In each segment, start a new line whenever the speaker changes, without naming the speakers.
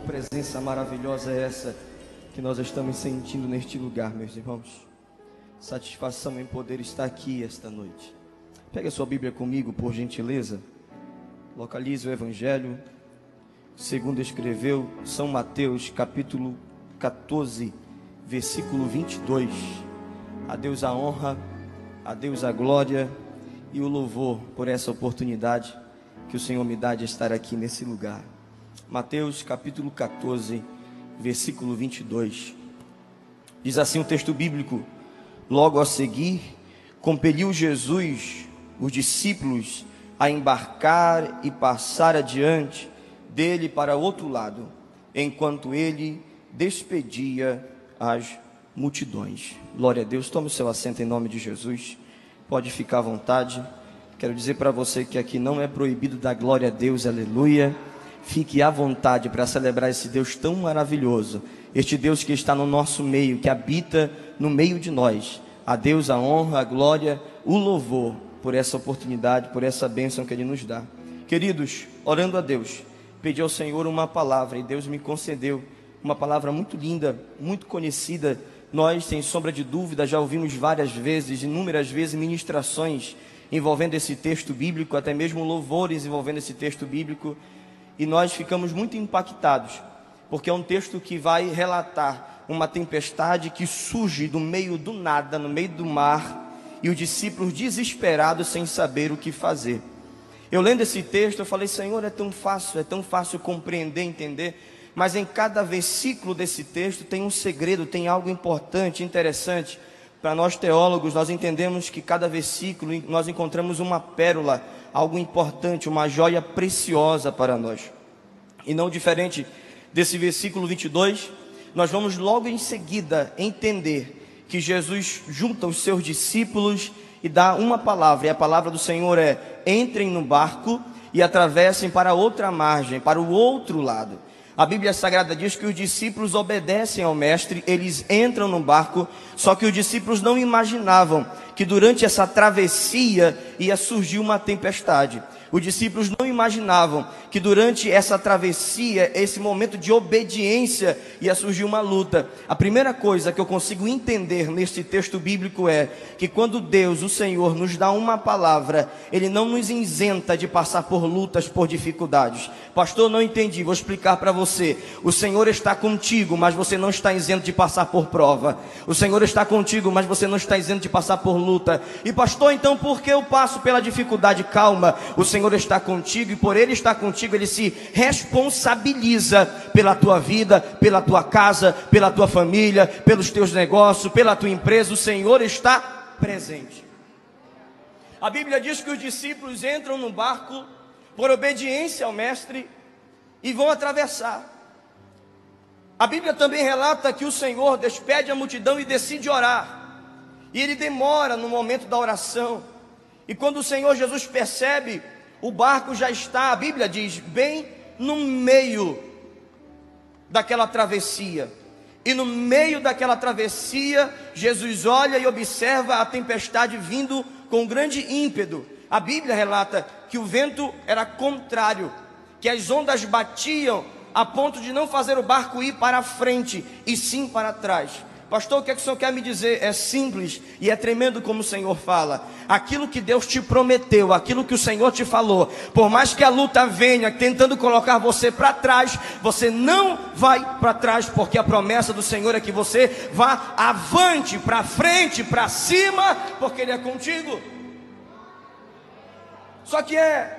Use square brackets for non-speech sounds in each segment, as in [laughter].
presença maravilhosa é essa que nós estamos sentindo neste lugar, meus irmãos. Satisfação em poder estar aqui esta noite. Pega a sua Bíblia comigo, por gentileza. Localize o Evangelho, segundo escreveu São Mateus, capítulo 14, versículo 22. A Deus a honra, a Deus a glória e o louvor por essa oportunidade que o Senhor me dá de estar aqui nesse lugar. Mateus capítulo 14, versículo 22. Diz assim o texto bíblico: Logo a seguir, compeliu Jesus os discípulos a embarcar e passar adiante dele para outro lado, enquanto ele despedia as multidões. Glória a Deus. Tome o seu assento em nome de Jesus. Pode ficar à vontade. Quero dizer para você que aqui não é proibido dar glória a Deus, aleluia. Fique à vontade para celebrar esse Deus tão maravilhoso, este Deus que está no nosso meio, que habita no meio de nós. A Deus a honra, a glória, o louvor por essa oportunidade, por essa bênção que Ele nos dá. Queridos, orando a Deus, pedi ao Senhor uma palavra e Deus me concedeu uma palavra muito linda, muito conhecida. Nós, sem sombra de dúvida, já ouvimos várias vezes, inúmeras vezes, ministrações envolvendo esse texto bíblico, até mesmo louvores envolvendo esse texto bíblico e nós ficamos muito impactados, porque é um texto que vai relatar uma tempestade que surge do meio do nada, no meio do mar, e os discípulos desesperados sem saber o que fazer. Eu lendo esse texto, eu falei, Senhor, é tão fácil, é tão fácil compreender, entender, mas em cada versículo desse texto tem um segredo, tem algo importante, interessante. Para nós teólogos, nós entendemos que cada versículo nós encontramos uma pérola, algo importante, uma joia preciosa para nós. E não diferente desse versículo 22, nós vamos logo em seguida entender que Jesus junta os seus discípulos e dá uma palavra, e a palavra do Senhor é: entrem no barco e atravessem para outra margem, para o outro lado. A Bíblia Sagrada diz que os discípulos obedecem ao Mestre, eles entram no barco, só que os discípulos não imaginavam que durante essa travessia ia surgir uma tempestade. Os discípulos não imaginavam que durante essa travessia, esse momento de obediência, ia surgir uma luta. A primeira coisa que eu consigo entender neste texto bíblico é que quando Deus, o Senhor, nos dá uma palavra, Ele não nos isenta de passar por lutas, por dificuldades. Pastor, não entendi, vou explicar para você. O Senhor está contigo, mas você não está isento de passar por prova. O Senhor está contigo, mas você não está isento de passar por luta. E pastor, então por que eu passo pela dificuldade? Calma, o Senhor Senhor está contigo e por Ele estar contigo, Ele se responsabiliza pela tua vida, pela tua casa, pela tua família, pelos teus negócios, pela tua empresa. O Senhor está presente. A Bíblia diz que os discípulos entram no barco por obediência ao Mestre e vão atravessar. A Bíblia também relata que o Senhor despede a multidão e decide orar. E ele demora no momento da oração. E quando o Senhor Jesus percebe o barco já está, a Bíblia diz, bem no meio daquela travessia. E no meio daquela travessia, Jesus olha e observa a tempestade vindo com grande ímpeto. A Bíblia relata que o vento era contrário, que as ondas batiam a ponto de não fazer o barco ir para frente, e sim para trás. Pastor, o que, é que o senhor quer me dizer? É simples e é tremendo como o Senhor fala. Aquilo que Deus te prometeu, aquilo que o Senhor te falou, por mais que a luta venha tentando colocar você para trás, você não vai para trás, porque a promessa do Senhor é que você vá avante, para frente, para cima, porque Ele é contigo. Só que é,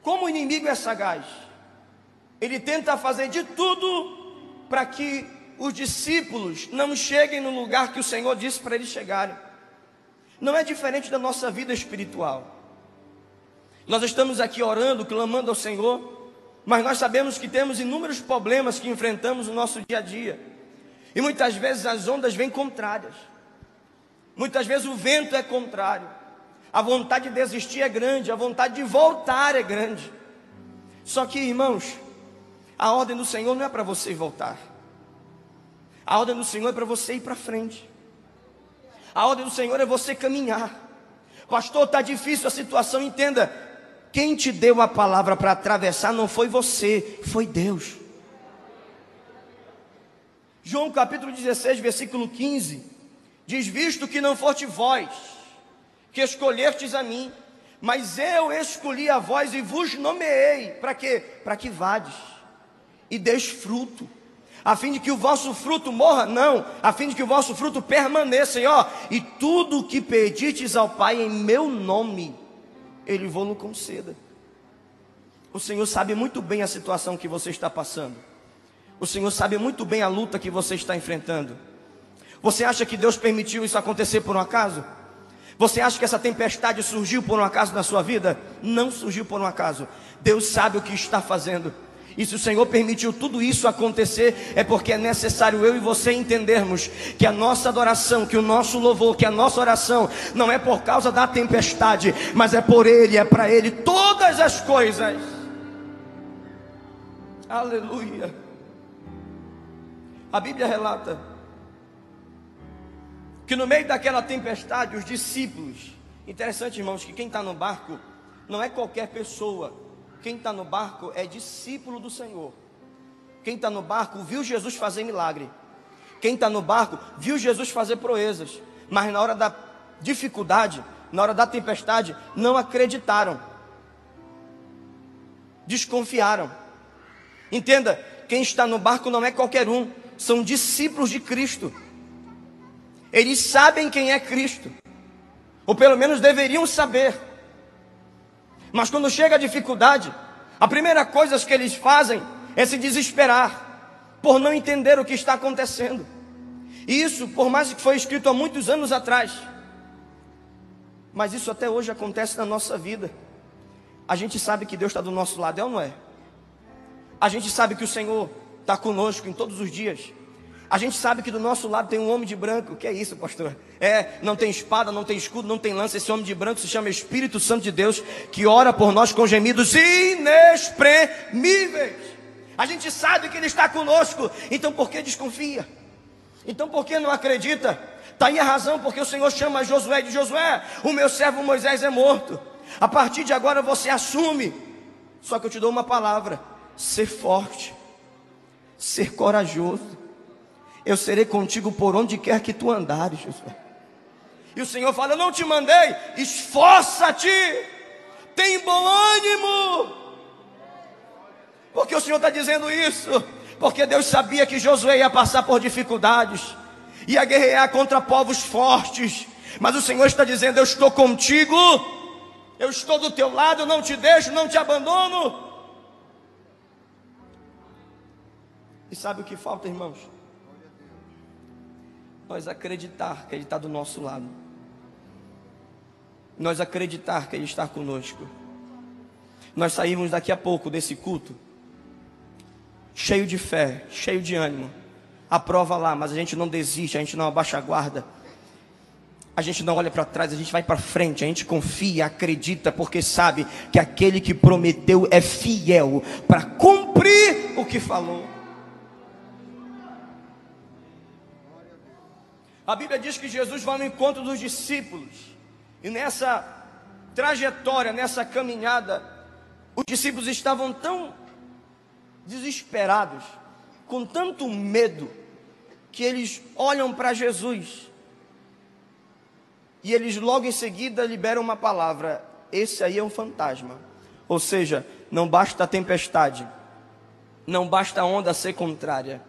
como o inimigo é sagaz, ele tenta fazer de tudo para que os discípulos não cheguem no lugar que o Senhor disse para eles chegarem. Não é diferente da nossa vida espiritual. Nós estamos aqui orando, clamando ao Senhor, mas nós sabemos que temos inúmeros problemas que enfrentamos no nosso dia a dia. E muitas vezes as ondas vêm contrárias. Muitas vezes o vento é contrário. A vontade de desistir é grande, a vontade de voltar é grande. Só que, irmãos, a ordem do Senhor não é para você voltar. A ordem do Senhor é para você ir para frente. A ordem do Senhor é você caminhar. Pastor, está difícil a situação, entenda. Quem te deu a palavra para atravessar não foi você, foi Deus. João capítulo 16, versículo 15, diz: Visto que não foste vós que escolhestes a mim, mas eu escolhi a vós e vos nomeei. Para quê? Para que vades e deis fruto. A fim de que o vosso fruto morra? Não, a fim de que o vosso fruto permaneça. E, ó, e tudo o que pedites ao Pai em meu nome, Ele vos conceda. O Senhor sabe muito bem a situação que você está passando. O Senhor sabe muito bem a luta que você está enfrentando. Você acha que Deus permitiu isso acontecer por um acaso? Você acha que essa tempestade surgiu por um acaso na sua vida? Não surgiu por um acaso. Deus sabe o que está fazendo. E se o Senhor permitiu tudo isso acontecer, é porque é necessário eu e você entendermos que a nossa adoração, que o nosso louvor, que a nossa oração não é por causa da tempestade, mas é por Ele, é para Ele todas as coisas. Aleluia. A Bíblia relata que no meio daquela tempestade, os discípulos, interessante irmãos, que quem está no barco não é qualquer pessoa, quem está no barco é discípulo do Senhor. Quem está no barco viu Jesus fazer milagre. Quem está no barco viu Jesus fazer proezas. Mas na hora da dificuldade, na hora da tempestade, não acreditaram. Desconfiaram. Entenda, quem está no barco não é qualquer um, são discípulos de Cristo. Eles sabem quem é Cristo, ou pelo menos deveriam saber. Mas quando chega a dificuldade, a primeira coisa que eles fazem é se desesperar por não entender o que está acontecendo. E isso, por mais que foi escrito há muitos anos atrás, mas isso até hoje acontece na nossa vida. A gente sabe que Deus está do nosso lado, é ou não é? A gente sabe que o Senhor está conosco em todos os dias. A gente sabe que do nosso lado tem um homem de branco. Que é isso, pastor? É, não tem espada, não tem escudo, não tem lança. Esse homem de branco se chama Espírito Santo de Deus, que ora por nós com gemidos inexprimíveis. A gente sabe que Ele está conosco. Então por que desconfia? Então por que não acredita? Está aí a razão, porque o Senhor chama Josué de Josué, o meu servo Moisés é morto. A partir de agora você assume. Só que eu te dou uma palavra: ser forte, ser corajoso eu serei contigo por onde quer que tu andares, Josué. E o Senhor fala: Eu não te mandei, esforça-te, tem bom ânimo. Porque o Senhor está dizendo isso? Porque Deus sabia que Josué ia passar por dificuldades, ia guerrear contra povos fortes, mas o Senhor está dizendo: Eu estou contigo, eu estou do teu lado, não te deixo, não te abandono. E sabe o que falta, irmãos? Nós acreditar que Ele está do nosso lado, nós acreditar que Ele está conosco. Nós saímos daqui a pouco desse culto, cheio de fé, cheio de ânimo. A prova lá, mas a gente não desiste, a gente não abaixa a guarda. A gente não olha para trás, a gente vai para frente, a gente confia, acredita, porque sabe que aquele que prometeu é fiel para cumprir o que falou. A Bíblia diz que Jesus vai no encontro dos discípulos. E nessa trajetória, nessa caminhada, os discípulos estavam tão desesperados, com tanto medo, que eles olham para Jesus. E eles logo em seguida liberam uma palavra: esse aí é um fantasma. Ou seja, não basta a tempestade, não basta a onda ser contrária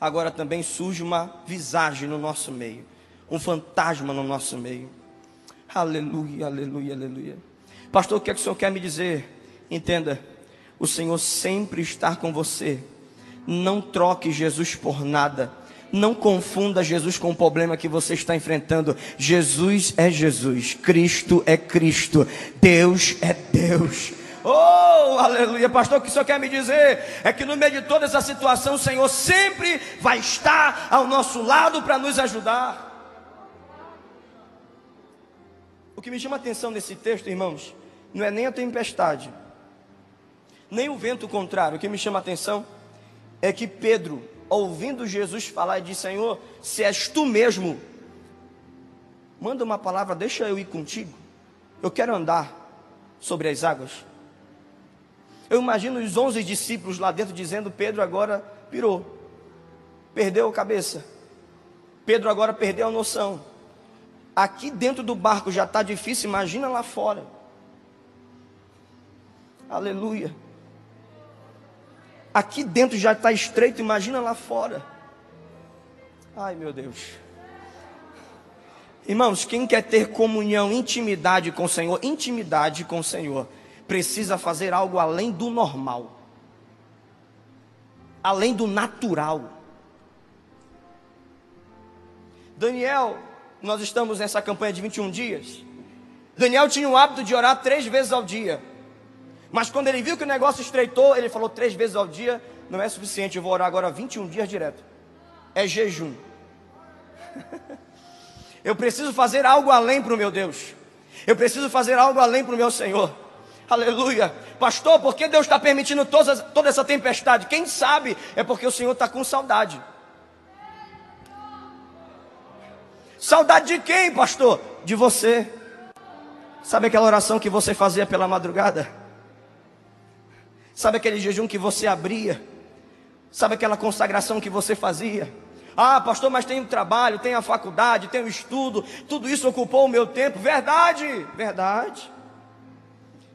agora também surge uma visagem no nosso meio, um fantasma no nosso meio. Aleluia, aleluia, aleluia. Pastor, o que é que o Senhor quer me dizer? Entenda, o Senhor sempre está com você. Não troque Jesus por nada. Não confunda Jesus com o problema que você está enfrentando. Jesus é Jesus, Cristo é Cristo, Deus é Deus. Oh, aleluia, pastor, o que o senhor quer me dizer é que no meio de toda essa situação, o Senhor sempre vai estar ao nosso lado para nos ajudar. O que me chama a atenção nesse texto, irmãos, não é nem a tempestade, nem o vento contrário. O que me chama a atenção é que Pedro, ouvindo Jesus falar, disse: Senhor, se és tu mesmo, manda uma palavra, deixa eu ir contigo. Eu quero andar sobre as águas. Eu imagino os onze discípulos lá dentro dizendo: Pedro agora pirou. perdeu a cabeça. Pedro agora perdeu a noção. Aqui dentro do barco já está difícil, imagina lá fora. Aleluia. Aqui dentro já está estreito, imagina lá fora. Ai meu Deus. Irmãos, quem quer ter comunhão, intimidade com o Senhor, intimidade com o Senhor, precisa fazer algo além do normal, além do natural. Daniel, nós estamos nessa campanha de 21 dias. Daniel tinha o hábito de orar três vezes ao dia. Mas quando ele viu que o negócio estreitou, ele falou três vezes ao dia, não é suficiente, eu vou orar agora 21 dias direto. É jejum. [laughs] Eu preciso fazer algo além para o meu Deus. Eu preciso fazer algo além para o meu Senhor. Aleluia. Pastor, por que Deus está permitindo toda, essa tempestade? Quem sabe é porque o Senhor está com saudade. Saudade de quem, pastor? De você. Sabe aquela oração que você fazia pela madrugada? Sabe aquele jejum que você abria? Sabe aquela consagração que você fazia? Ah, pastor, mas tem o trabalho, tem a faculdade, tem o estudo, tudo isso ocupou o meu tempo. Verdade, verdade.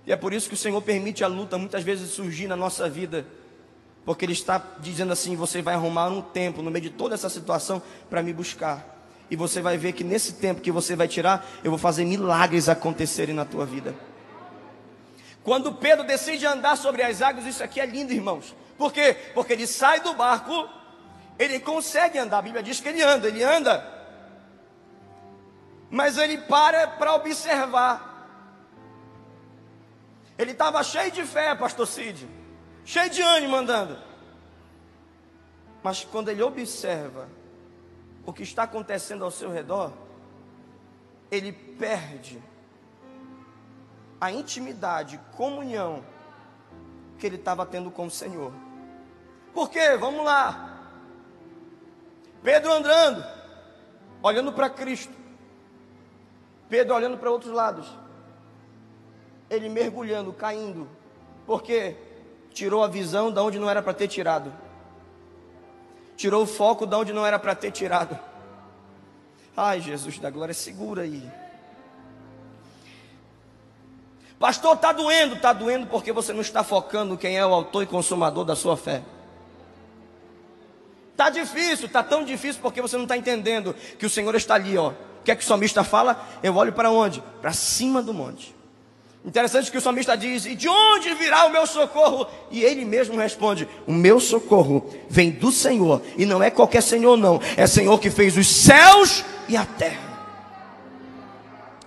E é por isso que o Senhor permite a luta muitas vezes surgir na nossa vida, porque Ele está dizendo assim: você vai arrumar um tempo no meio de toda essa situação para me buscar. E você vai ver que nesse tempo que você vai tirar, eu vou fazer milagres acontecerem na tua vida. Quando Pedro decide andar sobre as águas, isso aqui é lindo, irmãos. Por quê? Porque ele sai do barco ele consegue andar, a Bíblia diz que ele anda, ele anda. Mas ele para para observar. Ele estava cheio de fé, pastor Cid, cheio de ânimo andando. Mas quando ele observa o que está acontecendo ao seu redor, ele perde a intimidade, comunhão que ele estava tendo com o Senhor. Por quê? Vamos lá. Pedro andando, olhando para Cristo. Pedro olhando para outros lados. Ele mergulhando, caindo. Porque tirou a visão da onde não era para ter tirado. Tirou o foco da onde não era para ter tirado. Ai, Jesus da glória, segura aí. Pastor, está doendo, está doendo porque você não está focando quem é o autor e consumador da sua fé. Está difícil, está tão difícil porque você não está entendendo que o Senhor está ali, ó. O que é que o salmista fala? Eu olho para onde? Para cima do monte. Interessante que o salmista diz: E de onde virá o meu socorro? E ele mesmo responde: O meu socorro vem do Senhor, e não é qualquer Senhor, não, é Senhor que fez os céus e a terra.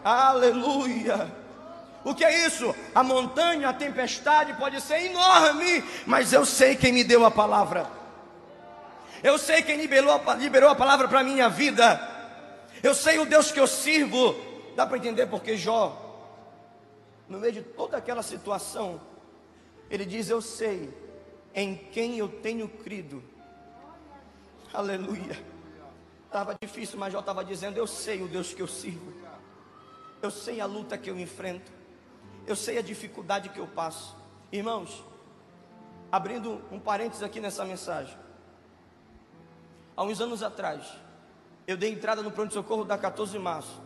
Aleluia! O que é isso? A montanha, a tempestade pode ser enorme, mas eu sei quem me deu a palavra. Eu sei quem liberou, liberou a palavra para a minha vida. Eu sei o Deus que eu sirvo. Dá para entender porque Jó, no meio de toda aquela situação, ele diz: Eu sei em quem eu tenho crido. Aleluia. Estava difícil, mas Jó estava dizendo: Eu sei o Deus que eu sirvo. Eu sei a luta que eu enfrento. Eu sei a dificuldade que eu passo. Irmãos, abrindo um parênteses aqui nessa mensagem. Há uns anos atrás, eu dei entrada no pronto-socorro da 14 de março,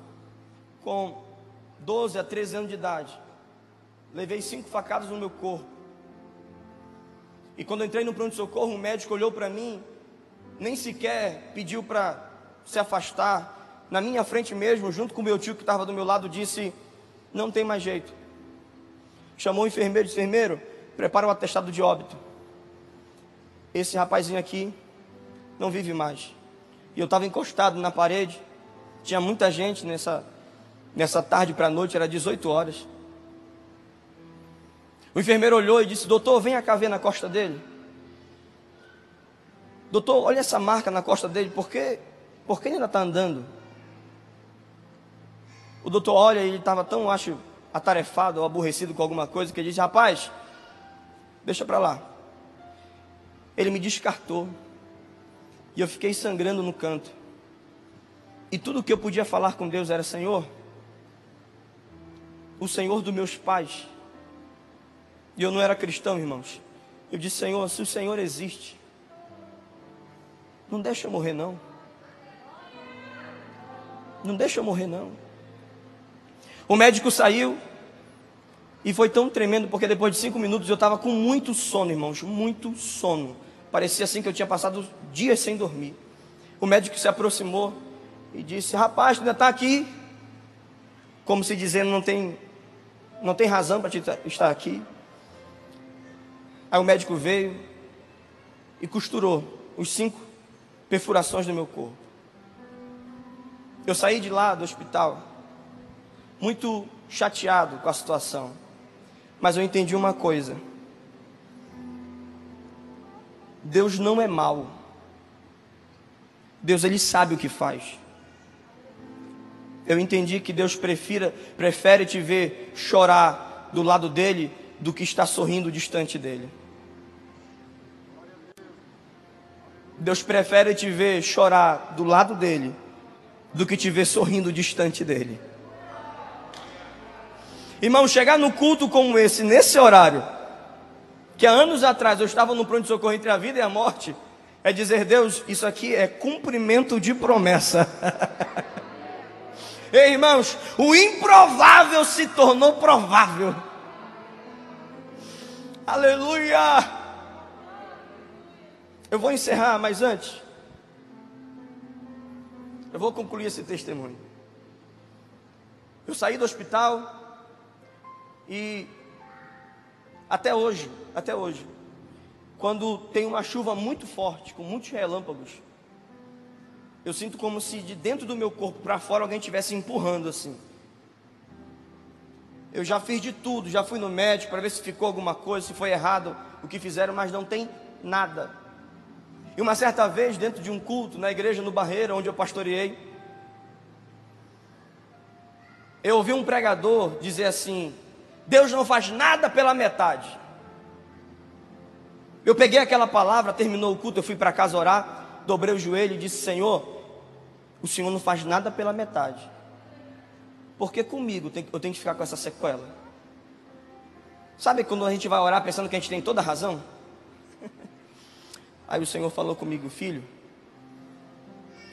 com 12 a 13 anos de idade. Levei cinco facadas no meu corpo. E quando entrei no pronto-socorro, um médico olhou para mim, nem sequer pediu para se afastar. Na minha frente mesmo, junto com meu tio que estava do meu lado, disse: Não tem mais jeito. Chamou o enfermeiro, disse: Enfermeiro, prepara o atestado de óbito. Esse rapazinho aqui não vive mais. E eu estava encostado na parede, tinha muita gente nessa, nessa tarde para a noite, era 18 horas. O enfermeiro olhou e disse: Doutor, venha cá ver na costa dele. Doutor, olha essa marca na costa dele, por que, por que ele ainda está andando? O doutor olha e ele estava tão, acho, atarefado ou aborrecido com alguma coisa, que ele disse: Rapaz, deixa para lá. Ele me descartou. E eu fiquei sangrando no canto. E tudo que eu podia falar com Deus era: Senhor, o Senhor dos meus pais. E eu não era cristão, irmãos. Eu disse: Senhor, se o Senhor existe, Não deixa eu morrer, não. Não deixa eu morrer, não. O médico saiu e foi tão tremendo porque depois de cinco minutos eu estava com muito sono, irmãos, muito sono. Parecia assim que eu tinha passado dias sem dormir. O médico se aproximou e disse: Rapaz, tu ainda está aqui? Como se dizendo, não tem, não tem razão para estar aqui. Aí o médico veio e costurou os cinco perfurações no meu corpo. Eu saí de lá do hospital muito chateado com a situação, mas eu entendi uma coisa: Deus não é mau. Deus ele sabe o que faz. Eu entendi que Deus prefira, prefere te ver chorar do lado dele do que estar sorrindo distante dele. Deus prefere te ver chorar do lado dele do que te ver sorrindo distante dele. Irmão, chegar no culto como esse, nesse horário, que há anos atrás eu estava no pronto-socorro entre a vida e a morte, é dizer, Deus, isso aqui é cumprimento de promessa. [laughs] Ei, irmãos, o improvável se tornou provável. Aleluia! Eu vou encerrar, mas antes, eu vou concluir esse testemunho. Eu saí do hospital e até hoje, até hoje, quando tem uma chuva muito forte, com muitos relâmpagos, eu sinto como se de dentro do meu corpo para fora alguém estivesse empurrando assim. Eu já fiz de tudo, já fui no médico para ver se ficou alguma coisa, se foi errado o que fizeram, mas não tem nada. E uma certa vez, dentro de um culto, na igreja no Barreira, onde eu pastoreei, eu ouvi um pregador dizer assim: Deus não faz nada pela metade. Eu peguei aquela palavra, terminou o culto, eu fui para casa orar, dobrei o joelho e disse: Senhor, o Senhor não faz nada pela metade. Porque comigo eu tenho que ficar com essa sequela. Sabe quando a gente vai orar pensando que a gente tem toda a razão? Aí o Senhor falou comigo, filho,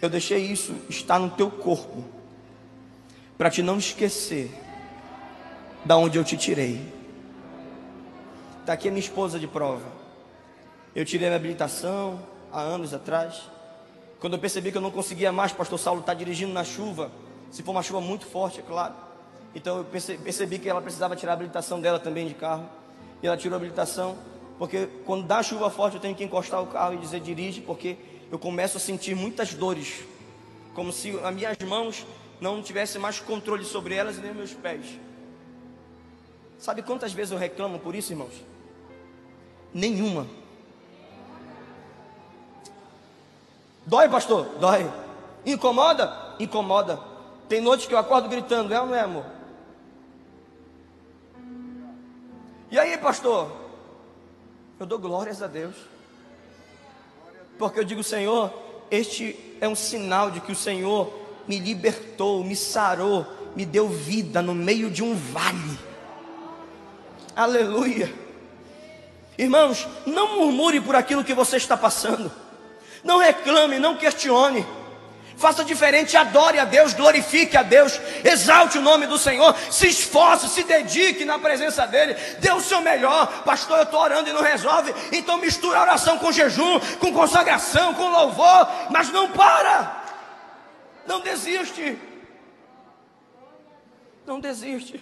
eu deixei isso estar no teu corpo, para te não esquecer da onde eu te tirei. Está aqui a minha esposa de prova. Eu tirei minha habilitação há anos atrás. Quando eu percebi que eu não conseguia mais, pastor Saulo está dirigindo na chuva. Se for uma chuva muito forte, é claro. Então eu percebi que ela precisava tirar a habilitação dela também de carro. E ela tirou a habilitação. Porque quando dá chuva forte eu tenho que encostar o carro e dizer dirige, porque eu começo a sentir muitas dores, como se as minhas mãos não tivessem mais controle sobre elas e nem meus pés. Sabe quantas vezes eu reclamo por isso, irmãos? Nenhuma. Dói, pastor? Dói. Incomoda? Incomoda. Tem noites que eu acordo gritando, é ou não é, amor? E aí, pastor? Eu dou glórias a Deus. Porque eu digo, Senhor, este é um sinal de que o Senhor me libertou, me sarou, me deu vida no meio de um vale. Aleluia. Irmãos, não murmure por aquilo que você está passando. Não reclame, não questione faça diferente, adore a Deus, glorifique a Deus, exalte o nome do Senhor, se esforce, se dedique na presença dEle, dê o seu melhor. Pastor, eu estou orando e não resolve, então mistura a oração com jejum, com consagração, com louvor, mas não para, não desiste, não desiste.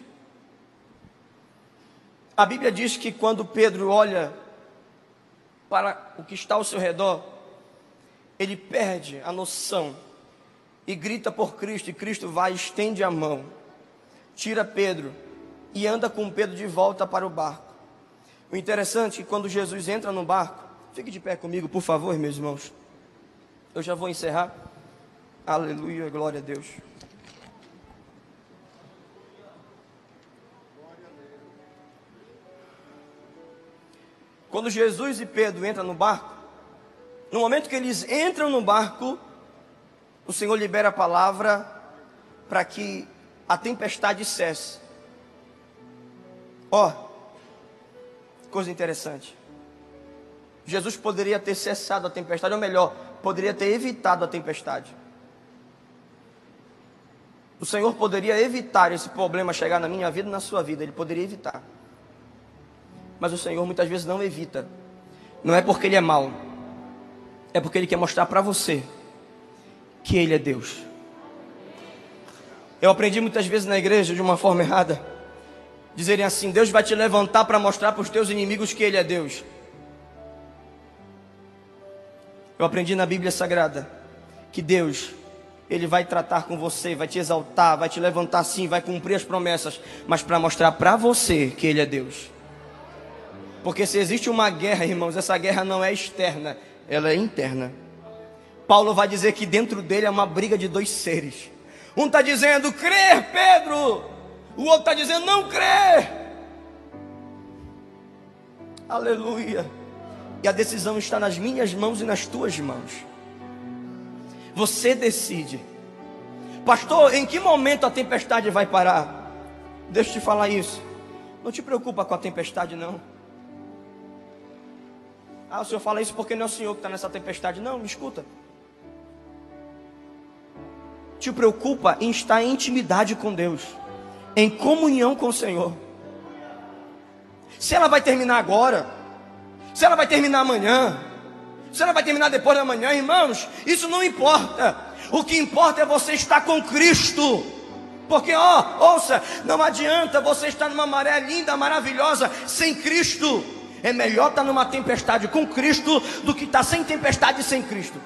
A Bíblia diz que quando Pedro olha para o que está ao seu redor, ele perde a noção e grita por Cristo, e Cristo vai, estende a mão, tira Pedro e anda com Pedro de volta para o barco. O interessante é que quando Jesus entra no barco, fique de pé comigo, por favor, meus irmãos. Eu já vou encerrar. Aleluia, glória a Deus. Quando Jesus e Pedro entram no barco, no momento que eles entram no barco, o Senhor libera a palavra para que a tempestade cesse. Ó, oh, coisa interessante. Jesus poderia ter cessado a tempestade, ou melhor, poderia ter evitado a tempestade. O Senhor poderia evitar esse problema chegar na minha vida e na sua vida, Ele poderia evitar. Mas o Senhor muitas vezes não evita. Não é porque Ele é mau, é porque Ele quer mostrar para você que Ele é Deus. Eu aprendi muitas vezes na igreja de uma forma errada, dizerem assim: Deus vai te levantar para mostrar para os teus inimigos que Ele é Deus. Eu aprendi na Bíblia Sagrada que Deus, Ele vai tratar com você, vai te exaltar, vai te levantar sim, vai cumprir as promessas, mas para mostrar para você que Ele é Deus. Porque se existe uma guerra, irmãos, essa guerra não é externa, ela é interna. Paulo vai dizer que dentro dele é uma briga de dois seres. Um está dizendo, crer, Pedro. O outro está dizendo, não crer. Aleluia. E a decisão está nas minhas mãos e nas tuas mãos. Você decide. Pastor, em que momento a tempestade vai parar? Deixa eu te falar isso. Não te preocupa com a tempestade, não. Ah, o senhor fala isso porque não é o senhor que está nessa tempestade. Não, me escuta. Te preocupa em estar em intimidade com Deus, em comunhão com o Senhor. Se ela vai terminar agora, se ela vai terminar amanhã, se ela vai terminar depois da manhã, irmãos, isso não importa. O que importa é você estar com Cristo. Porque, ó, ouça, não adianta você estar numa maré linda, maravilhosa, sem Cristo. É melhor estar numa tempestade com Cristo do que estar sem tempestade sem Cristo.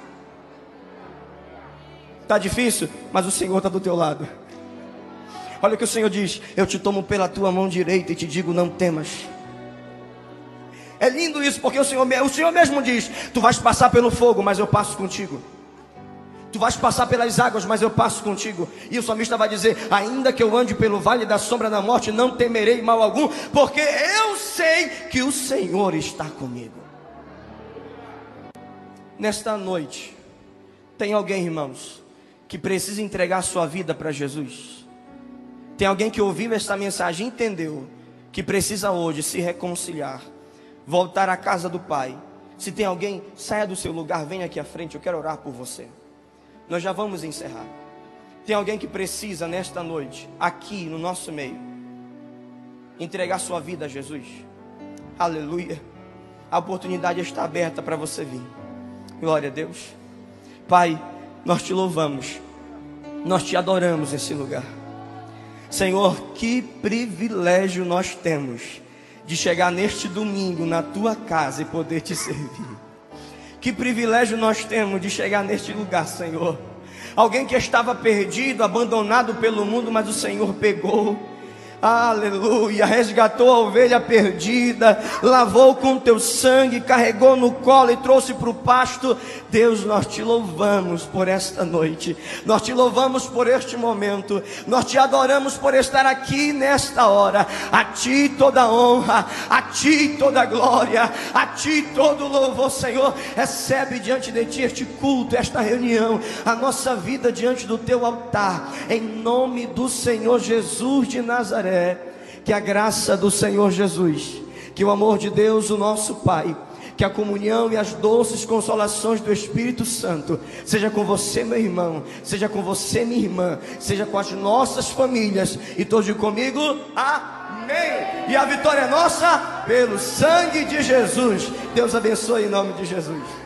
Está difícil, mas o Senhor está do teu lado. Olha o que o Senhor diz: Eu te tomo pela tua mão direita e te digo: Não temas. É lindo isso, porque o Senhor, o Senhor mesmo diz: Tu vais passar pelo fogo, mas eu passo contigo. Tu vais passar pelas águas, mas eu passo contigo. E o salmista vai dizer: Ainda que eu ande pelo vale da sombra da morte, não temerei mal algum, porque eu sei que o Senhor está comigo. Nesta noite, tem alguém, irmãos, que precisa entregar sua vida para Jesus. Tem alguém que ouviu esta mensagem e entendeu que precisa hoje se reconciliar voltar à casa do Pai. Se tem alguém, saia do seu lugar, venha aqui à frente, eu quero orar por você. Nós já vamos encerrar. Tem alguém que precisa nesta noite, aqui no nosso meio, entregar sua vida a Jesus. Aleluia. A oportunidade está aberta para você vir. Glória a Deus. Pai, nós te louvamos. Nós te adoramos nesse lugar. Senhor, que privilégio nós temos de chegar neste domingo na tua casa e poder te servir. Que privilégio nós temos de chegar neste lugar, Senhor. Alguém que estava perdido, abandonado pelo mundo, mas o Senhor pegou Aleluia, resgatou a ovelha perdida, lavou com teu sangue, carregou no colo e trouxe para o pasto. Deus, nós te louvamos por esta noite, nós te louvamos por este momento, nós te adoramos por estar aqui nesta hora. A ti toda honra, a ti toda glória, a ti todo louvor, Senhor. Recebe diante de ti este culto, esta reunião, a nossa vida diante do teu altar, em nome do Senhor Jesus de Nazaré que a graça do Senhor Jesus, que o amor de Deus, o nosso Pai, que a comunhão e as doces consolações do Espírito Santo seja com você, meu irmão, seja com você, minha irmã, seja com as nossas famílias e todos comigo. Amém. E a vitória é nossa pelo sangue de Jesus. Deus abençoe em nome de Jesus.